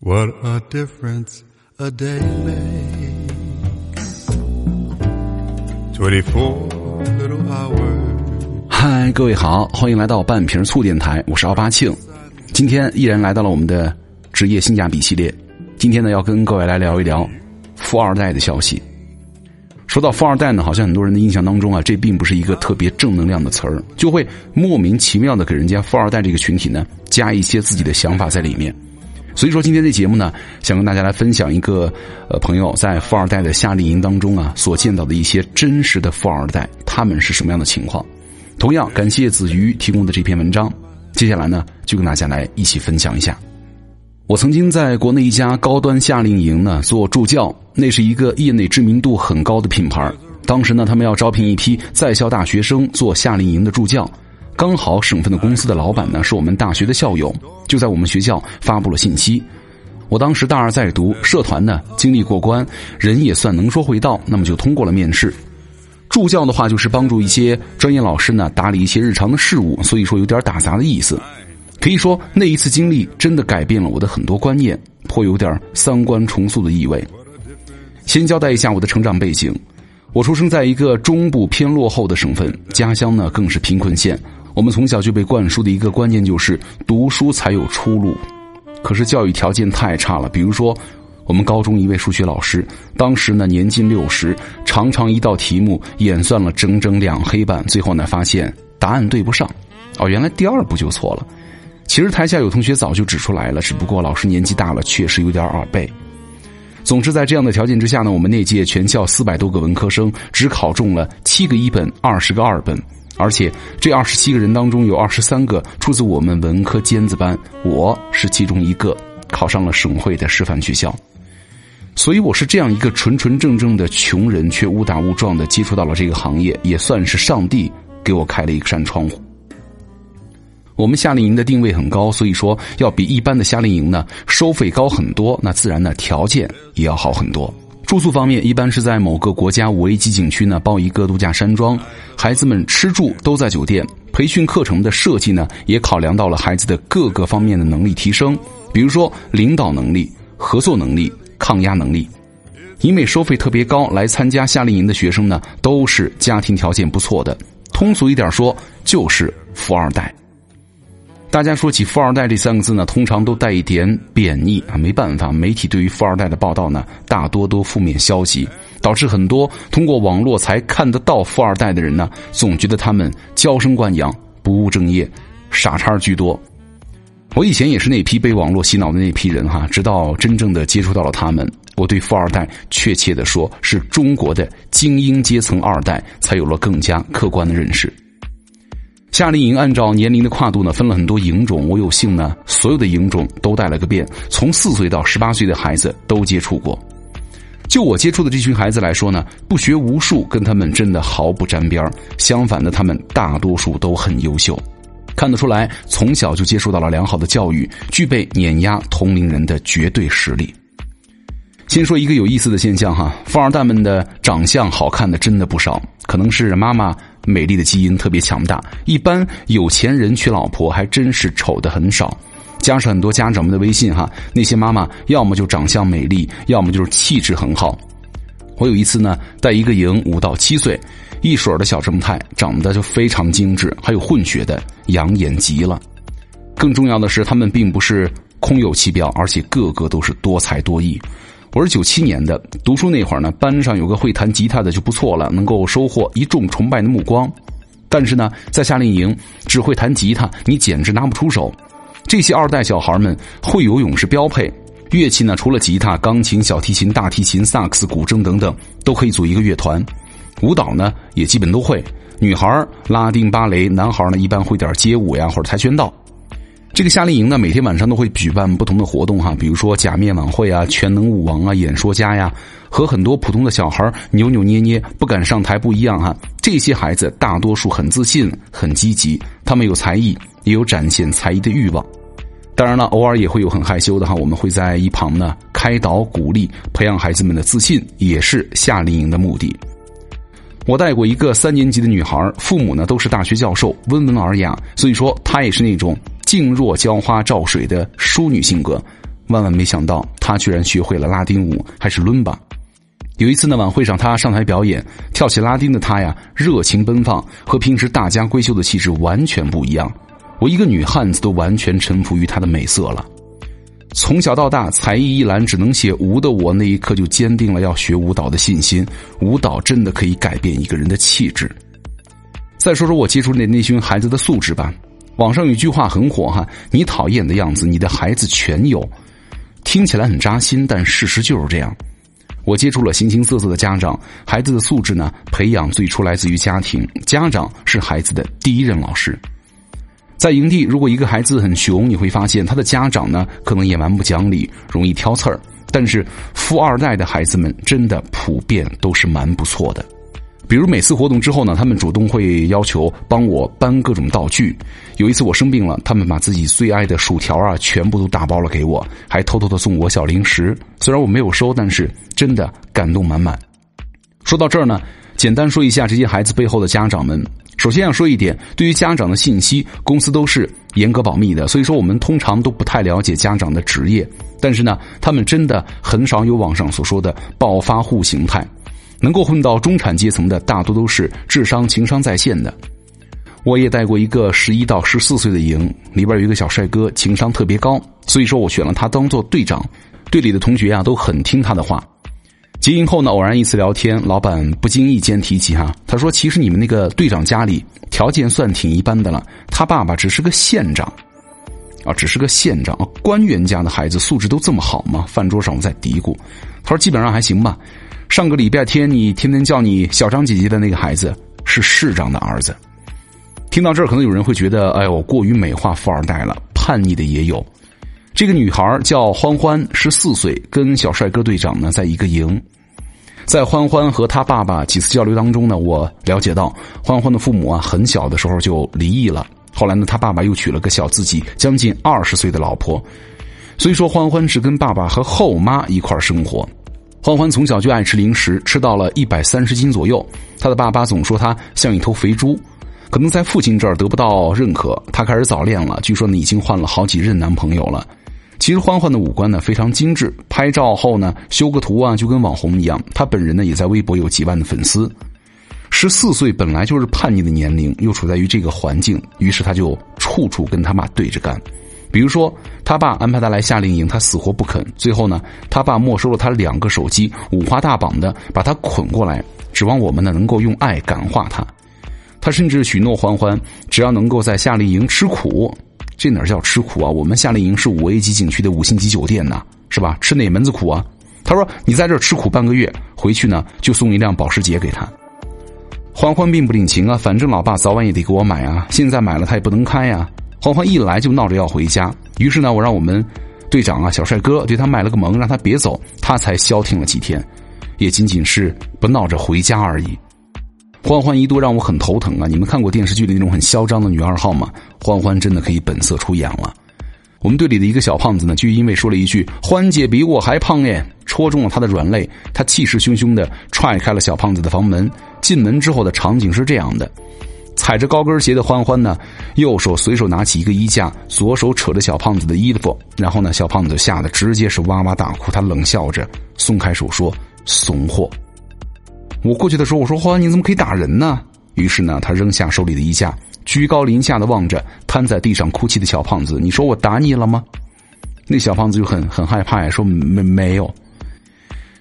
What a difference a day makes. Twenty-four little hours. 嗨，各位好，欢迎来到半瓶醋电台，我是奥巴庆。今天依然来到了我们的职业性价比系列。今天呢，要跟各位来聊一聊富二代的消息。说到富二代呢，好像很多人的印象当中啊，这并不是一个特别正能量的词儿，就会莫名其妙的给人家富二代这个群体呢加一些自己的想法在里面。所以说，今天这节目呢，想跟大家来分享一个呃朋友在富二代的夏令营当中啊所见到的一些真实的富二代，他们是什么样的情况。同样感谢子瑜提供的这篇文章。接下来呢，就跟大家来一起分享一下。我曾经在国内一家高端夏令营呢做助教，那是一个业内知名度很高的品牌。当时呢，他们要招聘一批在校大学生做夏令营的助教。刚好省份的公司的老板呢是我们大学的校友，就在我们学校发布了信息。我当时大二在读，社团呢经历过关，人也算能说会道，那么就通过了面试。助教的话就是帮助一些专业老师呢打理一些日常的事务，所以说有点打杂的意思。可以说那一次经历真的改变了我的很多观念，颇有点三观重塑的意味。先交代一下我的成长背景，我出生在一个中部偏落后的省份，家乡呢更是贫困县。我们从小就被灌输的一个观念就是读书才有出路，可是教育条件太差了。比如说，我们高中一位数学老师，当时呢年近六十，常常一道题目演算了整整两黑半，最后呢发现答案对不上。哦，原来第二步就错了。其实台下有同学早就指出来了，只不过老师年纪大了，确实有点耳背。总之，在这样的条件之下呢，我们那届全校四百多个文科生只考中了七个一本，二十个二本。而且这二十七个人当中有二十三个出自我们文科尖子班，我是其中一个，考上了省会的师范学校。所以我是这样一个纯纯正正的穷人，却误打误撞的接触到了这个行业，也算是上帝给我开了一扇窗户。我们夏令营的定位很高，所以说要比一般的夏令营呢收费高很多，那自然呢条件也要好很多。住宿方面，一般是在某个国家五 A 级景区呢包一个度假山庄，孩子们吃住都在酒店。培训课程的设计呢，也考量到了孩子的各个方面的能力提升，比如说领导能力、合作能力、抗压能力。因为收费特别高，来参加夏令营的学生呢，都是家庭条件不错的，通俗一点说，就是富二代。大家说起“富二代”这三个字呢，通常都带一点贬义啊。没办法，媒体对于富二代的报道呢，大多都负面消息，导致很多通过网络才看得到富二代的人呢，总觉得他们娇生惯养、不务正业、傻叉居多。我以前也是那批被网络洗脑的那批人哈，直到真正的接触到了他们，我对富二代，确切的说是中国的精英阶层二代，才有了更加客观的认识。夏令营按照年龄的跨度呢，分了很多营种。我有幸呢，所有的营种都带了个遍，从四岁到十八岁的孩子都接触过。就我接触的这群孩子来说呢，不学无术跟他们真的毫不沾边相反的，他们大多数都很优秀，看得出来从小就接受到了良好的教育，具备碾压同龄人的绝对实力。先说一个有意思的现象哈，富二代们的长相好看的真的不少，可能是妈妈。美丽的基因特别强大，一般有钱人娶老婆还真是丑的很少。加上很多家长们的微信哈，那些妈妈要么就长相美丽，要么就是气质很好。我有一次呢，带一个营五到七岁，一水儿的小正太，长得就非常精致，还有混血的，养眼极了。更重要的是，他们并不是空有其表，而且个个都是多才多艺。我是九七年的，读书那会儿呢，班上有个会弹吉他的就不错了，能够收获一众崇拜的目光。但是呢，在夏令营只会弹吉他，你简直拿不出手。这些二代小孩们会游泳是标配，乐器呢除了吉他、钢琴、小提琴、大提琴、萨克斯、古筝等等，都可以组一个乐团。舞蹈呢也基本都会，女孩拉丁芭蕾，男孩呢一般会点街舞呀或者跆拳道。这个夏令营呢，每天晚上都会举办不同的活动哈，比如说假面晚会啊、全能舞王啊、演说家呀，和很多普通的小孩扭扭捏捏不敢上台不一样哈。这些孩子大多数很自信、很积极，他们有才艺，也有展现才艺的欲望。当然了，偶尔也会有很害羞的哈，我们会在一旁呢开导、鼓励，培养孩子们的自信，也是夏令营的目的。我带过一个三年级的女孩，父母呢都是大学教授，温文尔雅，所以说她也是那种。静若浇花照水的淑女性格，万万没想到，她居然学会了拉丁舞，还是伦巴。有一次呢，晚会上她上台表演，跳起拉丁的她呀，热情奔放，和平时大家闺秀的气质完全不一样。我一个女汉子都完全臣服于她的美色了。从小到大，才艺一栏只能写无的我，那一刻就坚定了要学舞蹈的信心。舞蹈真的可以改变一个人的气质。再说说我接触的那群孩子的素质吧。网上有句话很火哈，你讨厌的样子，你的孩子全有。听起来很扎心，但事实就是这样。我接触了形形色色的家长，孩子的素质呢，培养最初来自于家庭，家长是孩子的第一任老师。在营地，如果一个孩子很熊，你会发现他的家长呢，可能也蛮不讲理，容易挑刺儿。但是富二代的孩子们真的普遍都是蛮不错的。比如每次活动之后呢，他们主动会要求帮我搬各种道具。有一次我生病了，他们把自己最爱的薯条啊全部都打包了给我，还偷偷的送我小零食。虽然我没有收，但是真的感动满满。说到这儿呢，简单说一下这些孩子背后的家长们。首先要说一点，对于家长的信息，公司都是严格保密的，所以说我们通常都不太了解家长的职业。但是呢，他们真的很少有网上所说的暴发户形态。能够混到中产阶层的，大多都是智商、情商在线的。我也带过一个十一到十四岁的营，里边有一个小帅哥，情商特别高，所以说我选了他当做队长。队里的同学啊，都很听他的话。结营后呢，偶然一次聊天，老板不经意间提起哈，他说：“其实你们那个队长家里条件算挺一般的了，他爸爸只是个县长，啊，只是个县长，官员家的孩子素质都这么好吗？”饭桌上我在嘀咕，他说：“基本上还行吧。”上个礼拜天，你天天叫你小张姐姐的那个孩子是市长的儿子。听到这儿，可能有人会觉得，哎呦，过于美化富二代了。叛逆的也有。这个女孩叫欢欢，十四岁，跟小帅哥队长呢在一个营。在欢欢和他爸爸几次交流当中呢，我了解到，欢欢的父母啊，很小的时候就离异了。后来呢，他爸爸又娶了个小自己将近二十岁的老婆，所以说欢欢是跟爸爸和后妈一块生活。欢欢从小就爱吃零食，吃到了一百三十斤左右。他的爸爸总说他像一头肥猪，可能在父亲这儿得不到认可，他开始早恋了。据说呢，已经换了好几任男朋友了。其实欢欢的五官呢非常精致，拍照后呢修个图啊就跟网红一样。他本人呢也在微博有几万的粉丝。十四岁本来就是叛逆的年龄，又处在于这个环境，于是他就处处跟他妈对着干。比如说，他爸安排他来夏令营，他死活不肯。最后呢，他爸没收了他两个手机，五花大绑的把他捆过来，指望我们呢能够用爱感化他。他甚至许诺欢欢，只要能够在夏令营吃苦，这哪叫吃苦啊？我们夏令营是五 A 级景区的五星级酒店呢，是吧？吃哪门子苦啊？他说：“你在这吃苦半个月，回去呢就送一辆保时捷给他。”欢欢并不领情啊，反正老爸早晚也得给我买啊，现在买了他也不能开呀。欢欢一来就闹着要回家，于是呢，我让我们队长啊，小帅哥对他卖了个萌，让他别走，他才消停了几天，也仅仅是不闹着回家而已。欢欢一度让我很头疼啊！你们看过电视剧里那种很嚣张的女二号吗？欢欢真的可以本色出演了。我们队里的一个小胖子呢，就因为说了一句“欢姐比我还胖耶”，戳中了他的软肋，他气势汹汹的踹开了小胖子的房门。进门之后的场景是这样的。踩着高跟鞋的欢欢呢，右手随手拿起一个衣架，左手扯着小胖子的衣服，然后呢，小胖子吓得直接是哇哇大哭。他冷笑着松开手说：“怂货。”我过去的时候我说：“欢欢，你怎么可以打人呢？”于是呢，他扔下手里的衣架，居高临下的望着瘫在地上哭泣的小胖子：“你说我打你了吗？”那小胖子就很很害怕呀，说：“没没有。”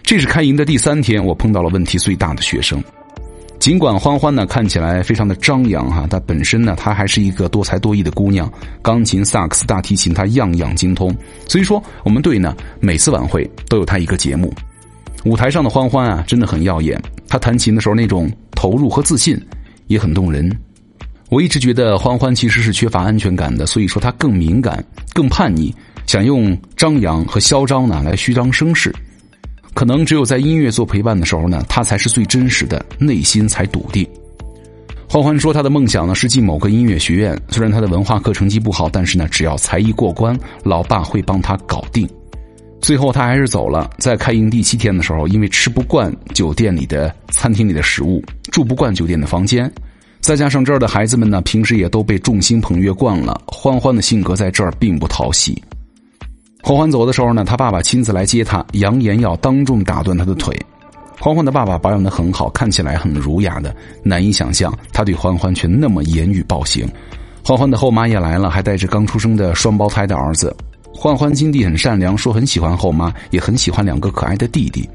这是开营的第三天，我碰到了问题最大的学生。尽管欢欢呢看起来非常的张扬哈，她本身呢她还是一个多才多艺的姑娘，钢琴、萨克斯、大提琴她样样精通。所以说我们队呢每次晚会都有她一个节目。舞台上的欢欢啊真的很耀眼，她弹琴的时候那种投入和自信也很动人。我一直觉得欢欢其实是缺乏安全感的，所以说她更敏感、更叛逆，想用张扬和嚣张呢来虚张声势。可能只有在音乐做陪伴的时候呢，他才是最真实的，内心才笃定。欢欢说，他的梦想呢是进某个音乐学院，虽然他的文化课成绩不好，但是呢，只要才艺过关，老爸会帮他搞定。最后他还是走了。在开营第七天的时候，因为吃不惯酒店里的餐厅里的食物，住不惯酒店的房间，再加上这儿的孩子们呢，平时也都被众星捧月惯了，欢欢的性格在这儿并不讨喜。欢欢走的时候呢，他爸爸亲自来接他，扬言要当众打断他的腿。欢欢的爸爸保养的很好，看起来很儒雅的，难以想象他对欢欢却那么言语暴行。欢欢的后妈也来了，还带着刚出生的双胞胎的儿子。欢欢心地很善良，说很喜欢后妈，也很喜欢两个可爱的弟弟。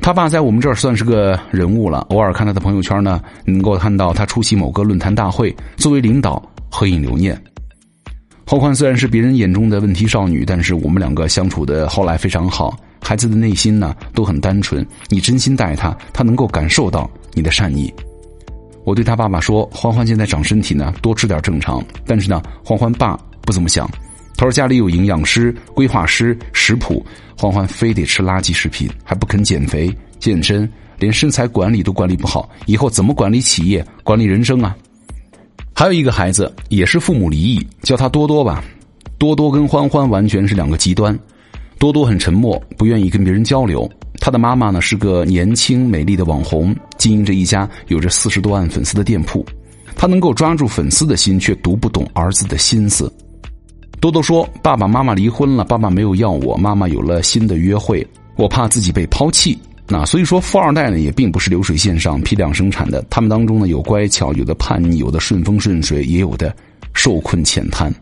他爸在我们这儿算是个人物了，偶尔看他的朋友圈呢，能够看到他出席某个论坛大会，作为领导合影留念。欢欢虽然是别人眼中的问题少女，但是我们两个相处的后来非常好。孩子的内心呢都很单纯，你真心待他，他能够感受到你的善意。我对他爸爸说：“欢欢现在长身体呢，多吃点正常。”但是呢，欢欢爸不怎么想。他说家里有营养师、规划师、食谱，欢欢非得吃垃圾食品，还不肯减肥、健身，连身材管理都管理不好，以后怎么管理企业、管理人生啊？还有一个孩子也是父母离异，叫他多多吧。多多跟欢欢完全是两个极端。多多很沉默，不愿意跟别人交流。他的妈妈呢是个年轻美丽的网红，经营着一家有着四十多万粉丝的店铺。他能够抓住粉丝的心，却读不懂儿子的心思。多多说：“爸爸妈妈离婚了，爸爸没有要我，妈妈有了新的约会，我怕自己被抛弃。”那所以说，富二代呢也并不是流水线上批量生产的。他们当中呢有乖巧，有的叛逆，有的顺风顺水，也有的受困浅滩。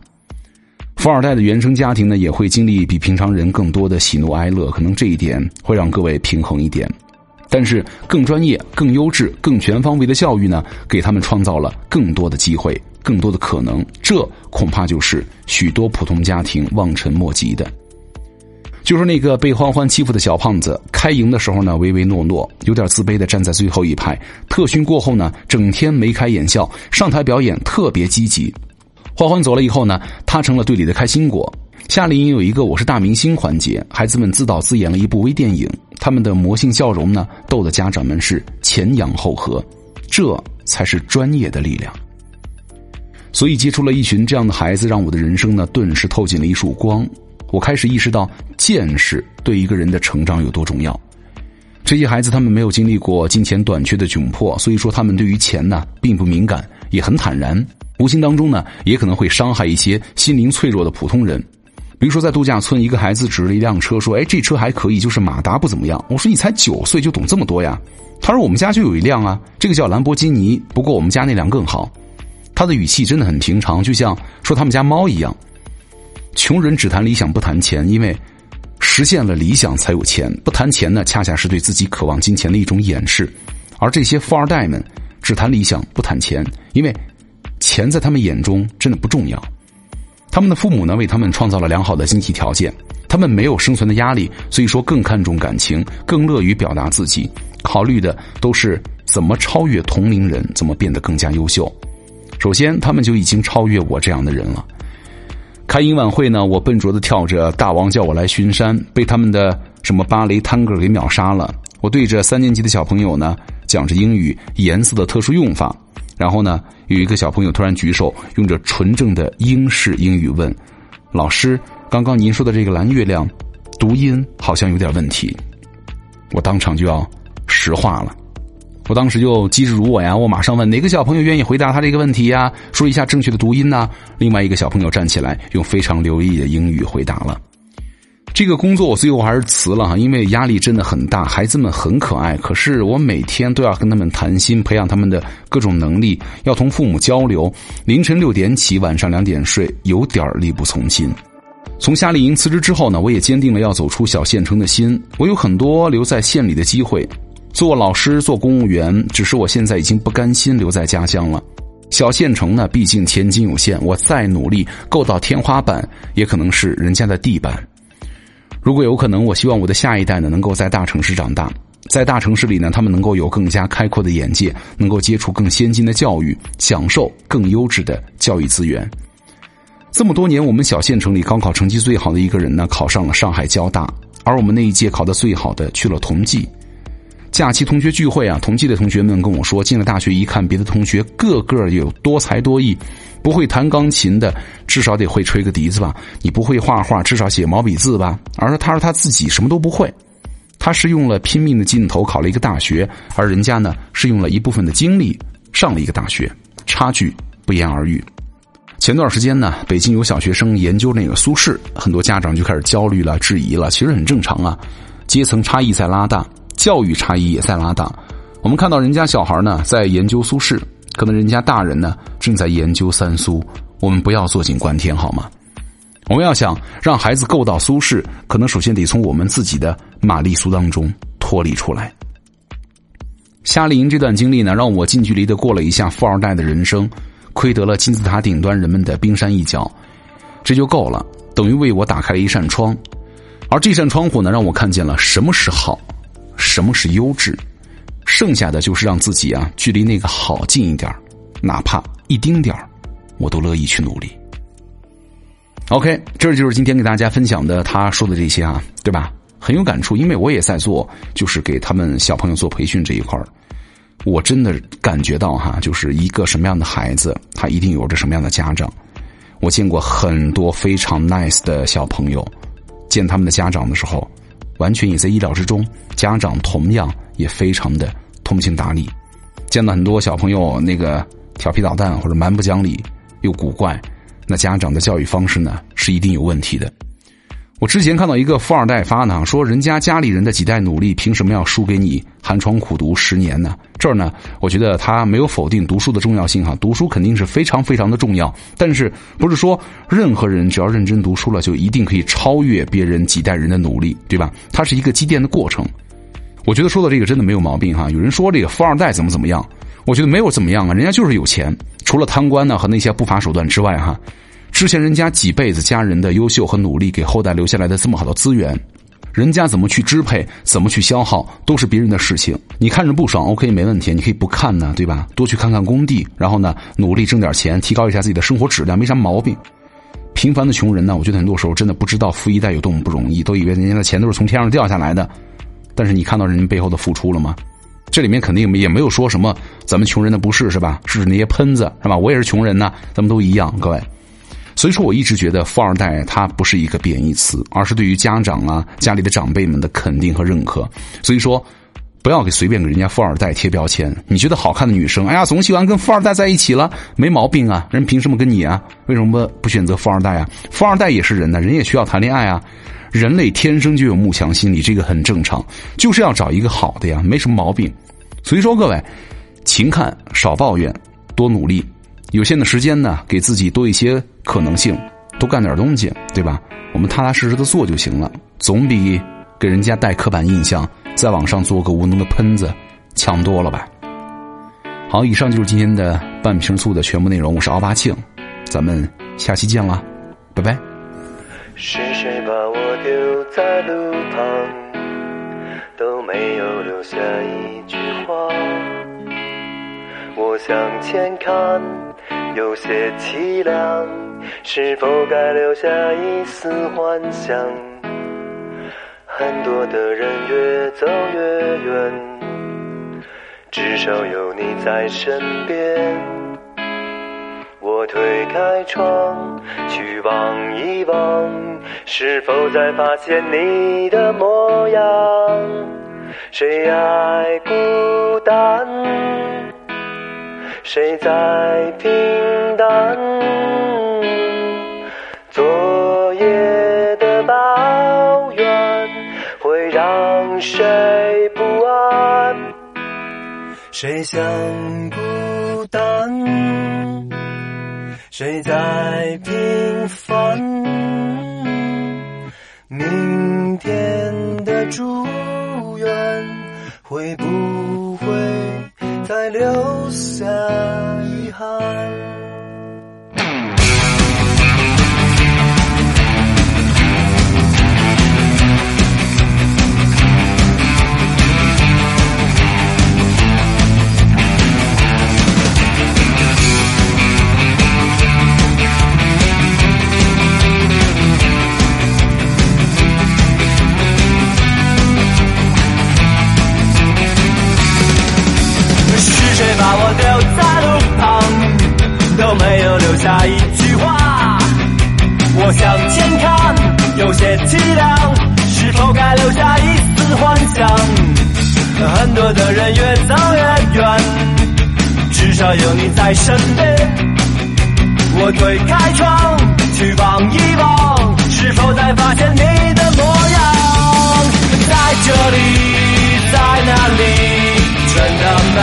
富二代的原生家庭呢也会经历比平常人更多的喜怒哀乐，可能这一点会让各位平衡一点。但是更专业、更优质、更全方位的教育呢，给他们创造了更多的机会、更多的可能。这恐怕就是许多普通家庭望尘莫及的。就是那个被欢欢欺负的小胖子，开营的时候呢，唯唯诺诺，有点自卑的站在最后一排。特训过后呢，整天眉开眼笑，上台表演特别积极。欢欢走了以后呢，他成了队里的开心果。夏令营有一个“我是大明星”环节，孩子们自导自演了一部微电影，他们的魔性笑容呢，逗得家长们是前仰后合。这才是专业的力量。所以接触了一群这样的孩子，让我的人生呢，顿时透进了一束光。我开始意识到见识对一个人的成长有多重要。这些孩子他们没有经历过金钱短缺的窘迫，所以说他们对于钱呢并不敏感，也很坦然。无形当中呢也可能会伤害一些心灵脆弱的普通人。比如说在度假村，一个孩子指着一辆车说：“哎，这车还可以，就是马达不怎么样。”我说：“你才九岁就懂这么多呀？”他说：“我们家就有一辆啊，这个叫兰博基尼，不过我们家那辆更好。”他的语气真的很平常，就像说他们家猫一样。穷人只谈理想不谈钱，因为实现了理想才有钱。不谈钱呢，恰恰是对自己渴望金钱的一种掩饰。而这些富二代们只谈理想不谈钱，因为钱在他们眼中真的不重要。他们的父母呢，为他们创造了良好的经济条件，他们没有生存的压力，所以说更看重感情，更乐于表达自己，考虑的都是怎么超越同龄人，怎么变得更加优秀。首先，他们就已经超越我这样的人了。开营晚会呢，我笨拙的跳着《大王叫我来巡山》，被他们的什么芭蕾探戈给秒杀了。我对着三年级的小朋友呢讲着英语颜色的特殊用法，然后呢有一个小朋友突然举手，用着纯正的英式英语问：“老师，刚刚您说的这个蓝月亮，读音好像有点问题。”我当场就要石化了。我当时就机智如我呀，我马上问哪个小朋友愿意回答他这个问题呀？说一下正确的读音呢？另外一个小朋友站起来，用非常流利的英语回答了。这个工作我最后还是辞了哈，因为压力真的很大。孩子们很可爱，可是我每天都要跟他们谈心，培养他们的各种能力，要同父母交流。凌晨六点起，晚上两点睡，有点力不从心。从夏令营辞职之后呢，我也坚定了要走出小县城的心。我有很多留在县里的机会。做老师、做公务员，只是我现在已经不甘心留在家乡了。小县城呢，毕竟前景有限，我再努力够到天花板，也可能是人家的地板。如果有可能，我希望我的下一代呢，能够在大城市长大，在大城市里呢，他们能够有更加开阔的眼界，能够接触更先进的教育，享受更优质的教育资源。这么多年，我们小县城里高考成绩最好的一个人呢，考上了上海交大，而我们那一届考的最好的去了同济。假期同学聚会啊，同济的同学们跟我说，进了大学一看，别的同学个个有多才多艺，不会弹钢琴的至少得会吹个笛子吧？你不会画画，至少写毛笔字吧？而他说他自己什么都不会，他是用了拼命的劲头考了一个大学，而人家呢是用了一部分的精力上了一个大学，差距不言而喻。前段时间呢，北京有小学生研究那个苏轼，很多家长就开始焦虑了、质疑了。其实很正常啊，阶层差异在拉大，教育差异也在拉大。我们看到人家小孩呢在研究苏轼，可能人家大人呢正在研究三苏。我们不要坐井观天，好吗？我们要想让孩子够到苏轼，可能首先得从我们自己的玛丽苏当中脱离出来。夏令营这段经历呢，让我近距离的过了一下富二代的人生。窥得了金字塔顶端人们的冰山一角，这就够了，等于为我打开了一扇窗，而这扇窗户呢，让我看见了什么是好，什么是优质，剩下的就是让自己啊距离那个好近一点哪怕一丁点我都乐意去努力。OK，这就是今天给大家分享的他说的这些啊，对吧？很有感触，因为我也在做，就是给他们小朋友做培训这一块儿。我真的感觉到哈，就是一个什么样的孩子，他一定有着什么样的家长。我见过很多非常 nice 的小朋友，见他们的家长的时候，完全也在意料之中。家长同样也非常的通情达理。见到很多小朋友那个调皮捣蛋或者蛮不讲理又古怪，那家长的教育方式呢是一定有问题的。我之前看到一个富二代发呢，说人家家里人的几代努力，凭什么要输给你寒窗苦读十年呢？这儿呢，我觉得他没有否定读书的重要性哈，读书肯定是非常非常的重要，但是不是说任何人只要认真读书了，就一定可以超越别人几代人的努力，对吧？它是一个积淀的过程。我觉得说的这个真的没有毛病哈。有人说这个富二代怎么怎么样，我觉得没有怎么样啊，人家就是有钱，除了贪官呢和那些不法手段之外哈。之前人家几辈子家人的优秀和努力，给后代留下来的这么好的资源，人家怎么去支配，怎么去消耗，都是别人的事情。你看着不爽，OK，没问题，你可以不看呢，对吧？多去看看工地，然后呢，努力挣点钱，提高一下自己的生活质量，没啥毛病。平凡的穷人呢，我觉得很多时候真的不知道富一代有多么不容易，都以为人家的钱都是从天上掉下来的。但是你看到人家背后的付出了吗？这里面肯定也没有说什么咱们穷人的不是，是吧？是指那些喷子，是吧？我也是穷人呢，咱们都一样，各位。所以说，我一直觉得富二代他不是一个贬义词，而是对于家长啊、家里的长辈们的肯定和认可。所以说，不要给随便给人家富二代贴标签。你觉得好看的女生，哎呀，总喜欢跟富二代在一起了，没毛病啊。人凭什么跟你啊？为什么不选择富二代啊？富二代也是人呢，人也需要谈恋爱啊。人类天生就有慕强心理，这个很正常，就是要找一个好的呀，没什么毛病。所以说，各位，勤看少抱怨，多努力。有限的时间呢，给自己多一些可能性，多干点东西，对吧？我们踏踏实实的做就行了，总比给人家带刻板印象，在网上做个无能的喷子强多了吧？好，以上就是今天的半瓶醋的全部内容。我是奥巴庆，咱们下期见了，拜拜。是谁把我丢在路旁，都没有留下一句话。我向前看。有些凄凉，是否该留下一丝幻想？很多的人越走越远，至少有你在身边。我推开窗，去望一望，是否再发现你的模样？谁爱孤单？谁在平淡？昨夜的抱怨会让谁不安？谁想孤单？谁在平凡？明天的祝愿会不？再留下遗憾。向前看，有些凄凉，是否该留下一丝幻想很多的人越走越远，至少有你在身边。我推开窗，去望一望，是否再发现你的模样？在这里，在那里，真的没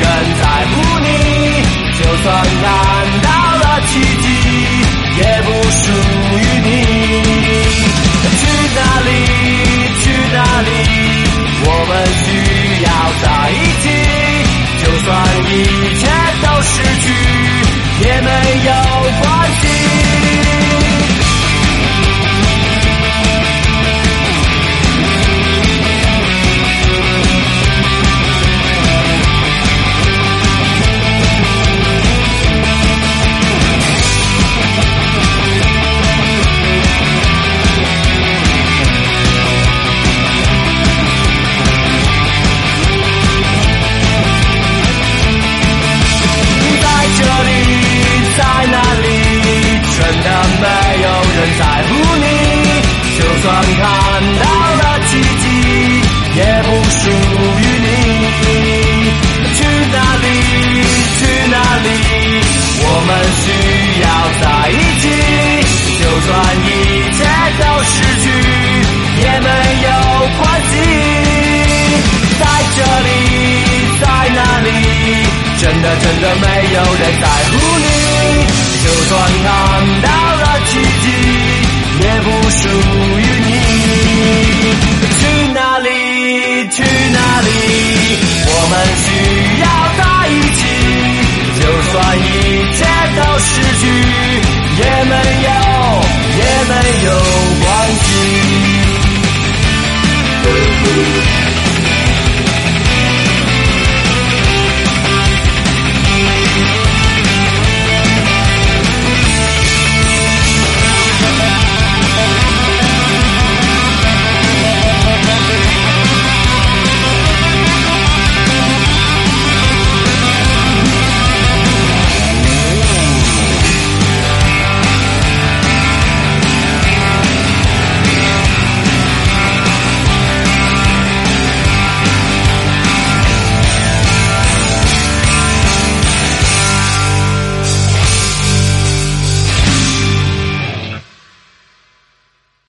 人在乎你。就算看到了奇迹，不属于你。去哪里？去哪里？我们需要在一起，就算一切真的没有人在乎你，就算看到了奇迹也不属于你。去哪里？去哪里？我们需要在一起，就算一切都失去，也没有也没有关系。